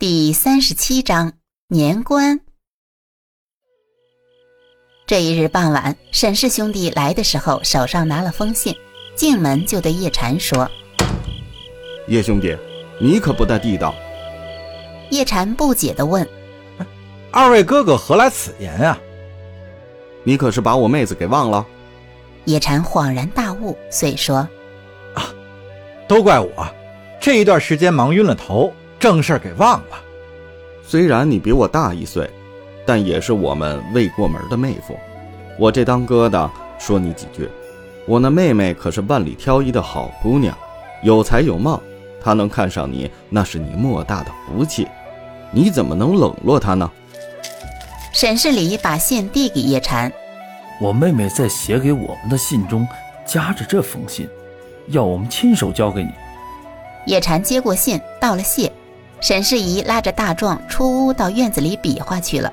第三十七章年关。这一日傍晚，沈氏兄弟来的时候，手上拿了封信，进门就对叶禅说：“叶兄弟，你可不大地道。”叶禅不解的问：“二位哥哥何来此言啊？你可是把我妹子给忘了？”叶禅恍然大悟，遂说：“啊，都怪我，这一段时间忙晕了头。”正事儿给忘了。虽然你比我大一岁，但也是我们未过门的妹夫。我这当哥的说你几句。我那妹妹可是万里挑一的好姑娘，有才有貌，她能看上你，那是你莫大的福气。你怎么能冷落她呢？沈世礼把信递给叶禅，我妹妹在写给我们的信中夹着这封信，要我们亲手交给你。叶禅接过信，道了谢。沈世宜拉着大壮出屋，到院子里比划去了。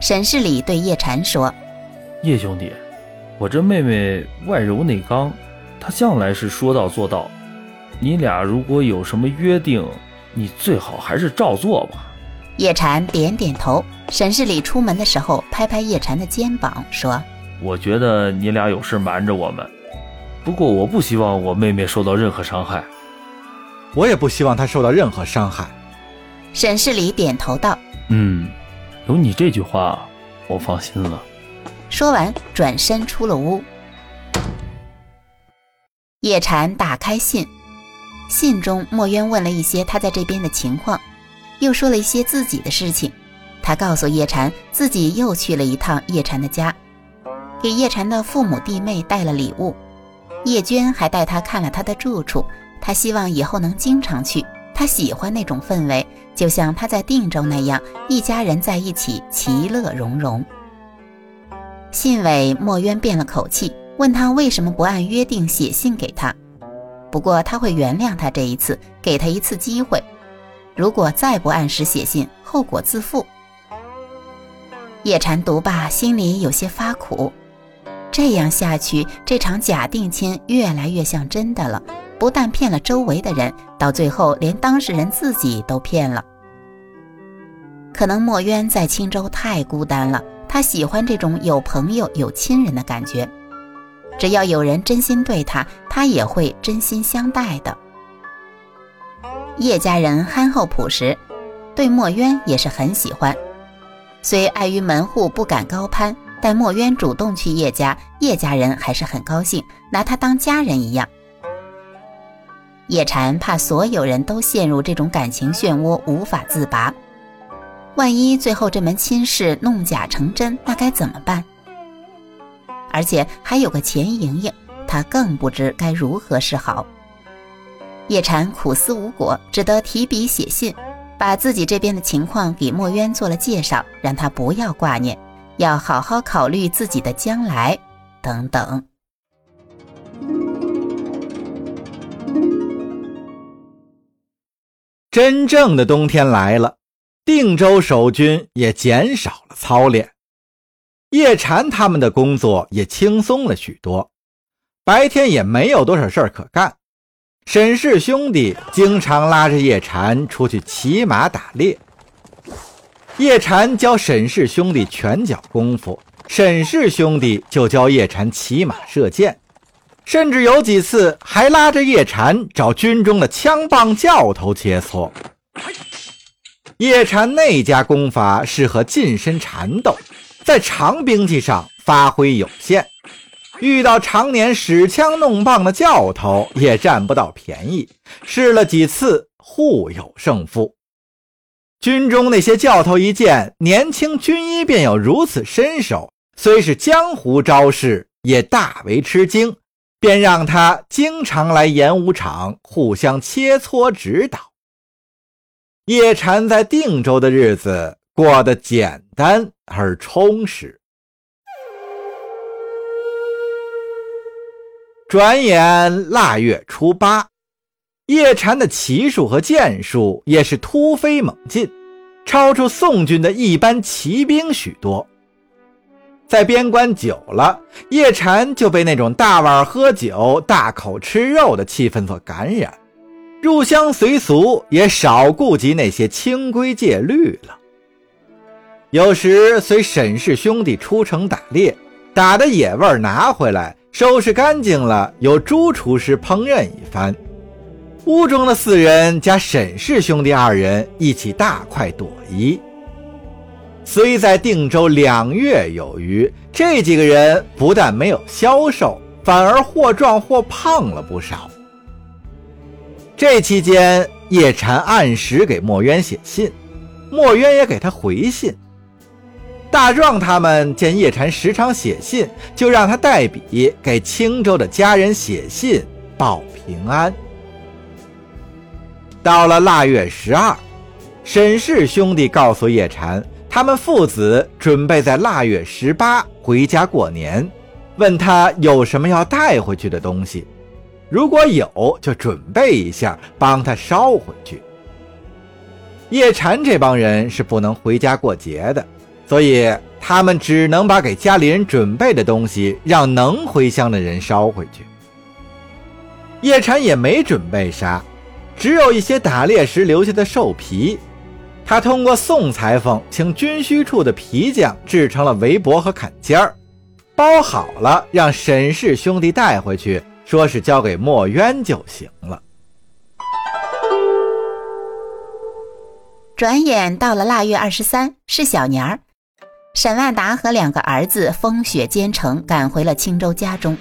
沈世礼对叶禅说：“叶兄弟，我这妹妹外柔内刚，她向来是说到做到。你俩如果有什么约定，你最好还是照做吧。”叶禅点点头。沈世礼出门的时候，拍拍叶禅的肩膀说：“我觉得你俩有事瞒着我们，不过我不希望我妹妹受到任何伤害。”我也不希望他受到任何伤害。沈世礼点头道：“嗯，有你这句话，我放心了。”说完，转身出了屋。叶禅打开信，信中墨渊问了一些他在这边的情况，又说了一些自己的事情。他告诉叶禅，自己又去了一趟叶禅的家，给叶禅的父母弟妹带了礼物。叶娟还带他看了他的住处。他希望以后能经常去，他喜欢那种氛围，就像他在定州那样，一家人在一起，其乐融融。信尾墨渊变了口气，问他为什么不按约定写信给他，不过他会原谅他这一次，给他一次机会。如果再不按时写信，后果自负。叶禅读罢，心里有些发苦，这样下去，这场假定亲越来越像真的了。不但骗了周围的人，到最后连当事人自己都骗了。可能墨渊在青州太孤单了，他喜欢这种有朋友、有亲人的感觉。只要有人真心对他，他也会真心相待的。叶家人憨厚朴实，对墨渊也是很喜欢。虽碍于门户不敢高攀，但墨渊主动去叶家，叶家人还是很高兴，拿他当家人一样。叶禅怕所有人都陷入这种感情漩涡无法自拔，万一最后这门亲事弄假成真，那该怎么办？而且还有个钱莹莹，他更不知该如何是好。叶禅苦思无果，只得提笔写信，把自己这边的情况给墨渊做了介绍，让他不要挂念，要好好考虑自己的将来，等等。真正的冬天来了，定州守军也减少了操练，叶禅他们的工作也轻松了许多，白天也没有多少事儿可干。沈氏兄弟经常拉着叶禅出去骑马打猎，叶禅教沈氏兄弟拳脚功夫，沈氏兄弟就教叶禅骑马射箭。甚至有几次还拉着叶禅找军中的枪棒教头切磋。叶禅那家功法适合近身缠斗，在长兵器上发挥有限，遇到常年使枪弄棒的教头也占不到便宜。试了几次，互有胜负。军中那些教头一见年轻军医便有如此身手，虽是江湖招式，也大为吃惊。便让他经常来演武场，互相切磋指导。叶禅在定州的日子过得简单而充实。转眼腊月初八，叶禅的骑术和剑术也是突飞猛进，超出宋军的一般骑兵许多。在边关久了，叶禅就被那种大碗喝酒、大口吃肉的气氛所感染，入乡随俗，也少顾及那些清规戒律了。有时随沈氏兄弟出城打猎，打的野味拿回来，收拾干净了，由朱厨师烹饪一番。屋中的四人加沈氏兄弟二人一起大快朵颐。虽在定州两月有余，这几个人不但没有消瘦，反而或壮或胖了不少。这期间，叶禅按时给墨渊写信，墨渊也给他回信。大壮他们见叶禅时常写信，就让他代笔给青州的家人写信报平安。到了腊月十二，沈氏兄弟告诉叶禅。他们父子准备在腊月十八回家过年，问他有什么要带回去的东西，如果有就准备一下，帮他捎回去。叶禅这帮人是不能回家过节的，所以他们只能把给家里人准备的东西让能回乡的人捎回去。叶禅也没准备啥，只有一些打猎时留下的兽皮。他通过宋裁缝请军需处的皮匠制成了围脖和坎肩儿，包好了，让沈氏兄弟带回去，说是交给墨渊就行了。转眼到了腊月二十三，是小年儿，沈万达和两个儿子风雪兼程赶回了青州家中。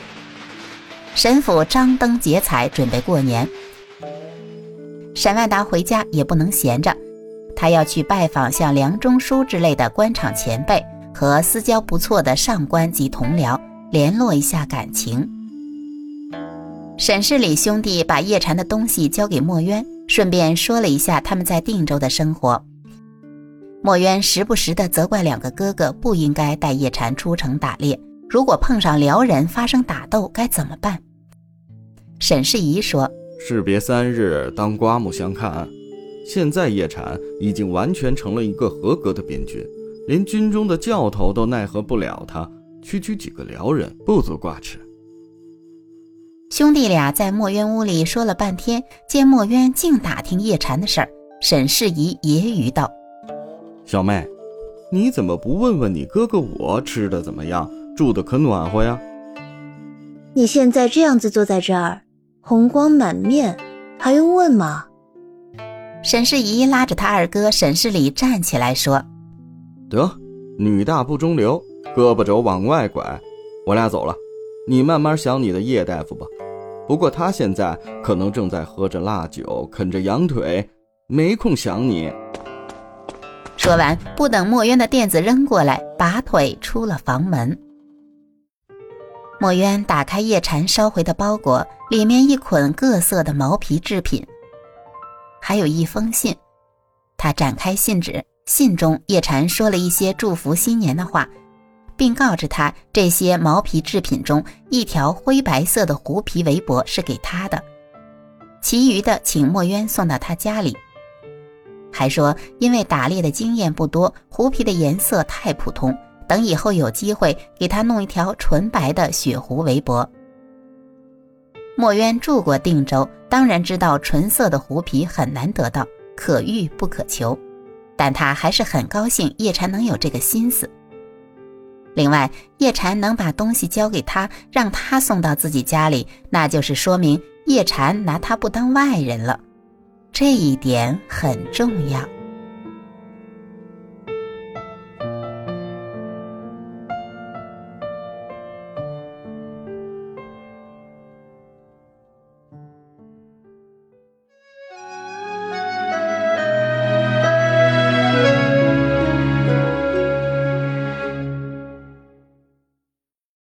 沈府张灯结彩，准备过年。沈万达回家也不能闲着。他要去拜访像梁中书之类的官场前辈和私交不错的上官及同僚，联络一下感情。沈氏里兄弟把叶禅的东西交给墨渊，顺便说了一下他们在定州的生活。墨渊时不时地责怪两个哥哥不应该带叶禅出城打猎，如果碰上辽人发生打斗该怎么办？沈世仪说：“士别三日，当刮目相看。”现在叶禅已经完全成了一个合格的边军，连军中的教头都奈何不了他。区区几个辽人不足挂齿。兄弟俩在墨渊屋里说了半天，见墨渊净打听叶禅的事儿，沈世仪揶揄道：“小妹，你怎么不问问你哥哥我吃的怎么样，住的可暖和呀？你现在这样子坐在这儿，红光满面，还用问吗？”沈世仪拉着他二哥沈世礼站起来说：“得，女大不中留，胳膊肘往外拐，我俩走了，你慢慢想你的叶大夫吧。不过他现在可能正在喝着辣酒，啃着羊腿，没空想你。”说完，不等墨渊的垫子扔过来，拔腿出了房门。墨渊打开叶禅捎回的包裹，里面一捆各色的毛皮制品。还有一封信，他展开信纸，信中叶禅说了一些祝福新年的话，并告知他这些毛皮制品中一条灰白色的狐皮围脖是给他的，其余的请墨渊送到他家里。还说因为打猎的经验不多，狐皮的颜色太普通，等以后有机会给他弄一条纯白的雪狐围脖。墨渊住过定州，当然知道纯色的狐皮很难得到，可遇不可求。但他还是很高兴叶禅能有这个心思。另外，叶禅能把东西交给他，让他送到自己家里，那就是说明叶禅拿他不当外人了，这一点很重要。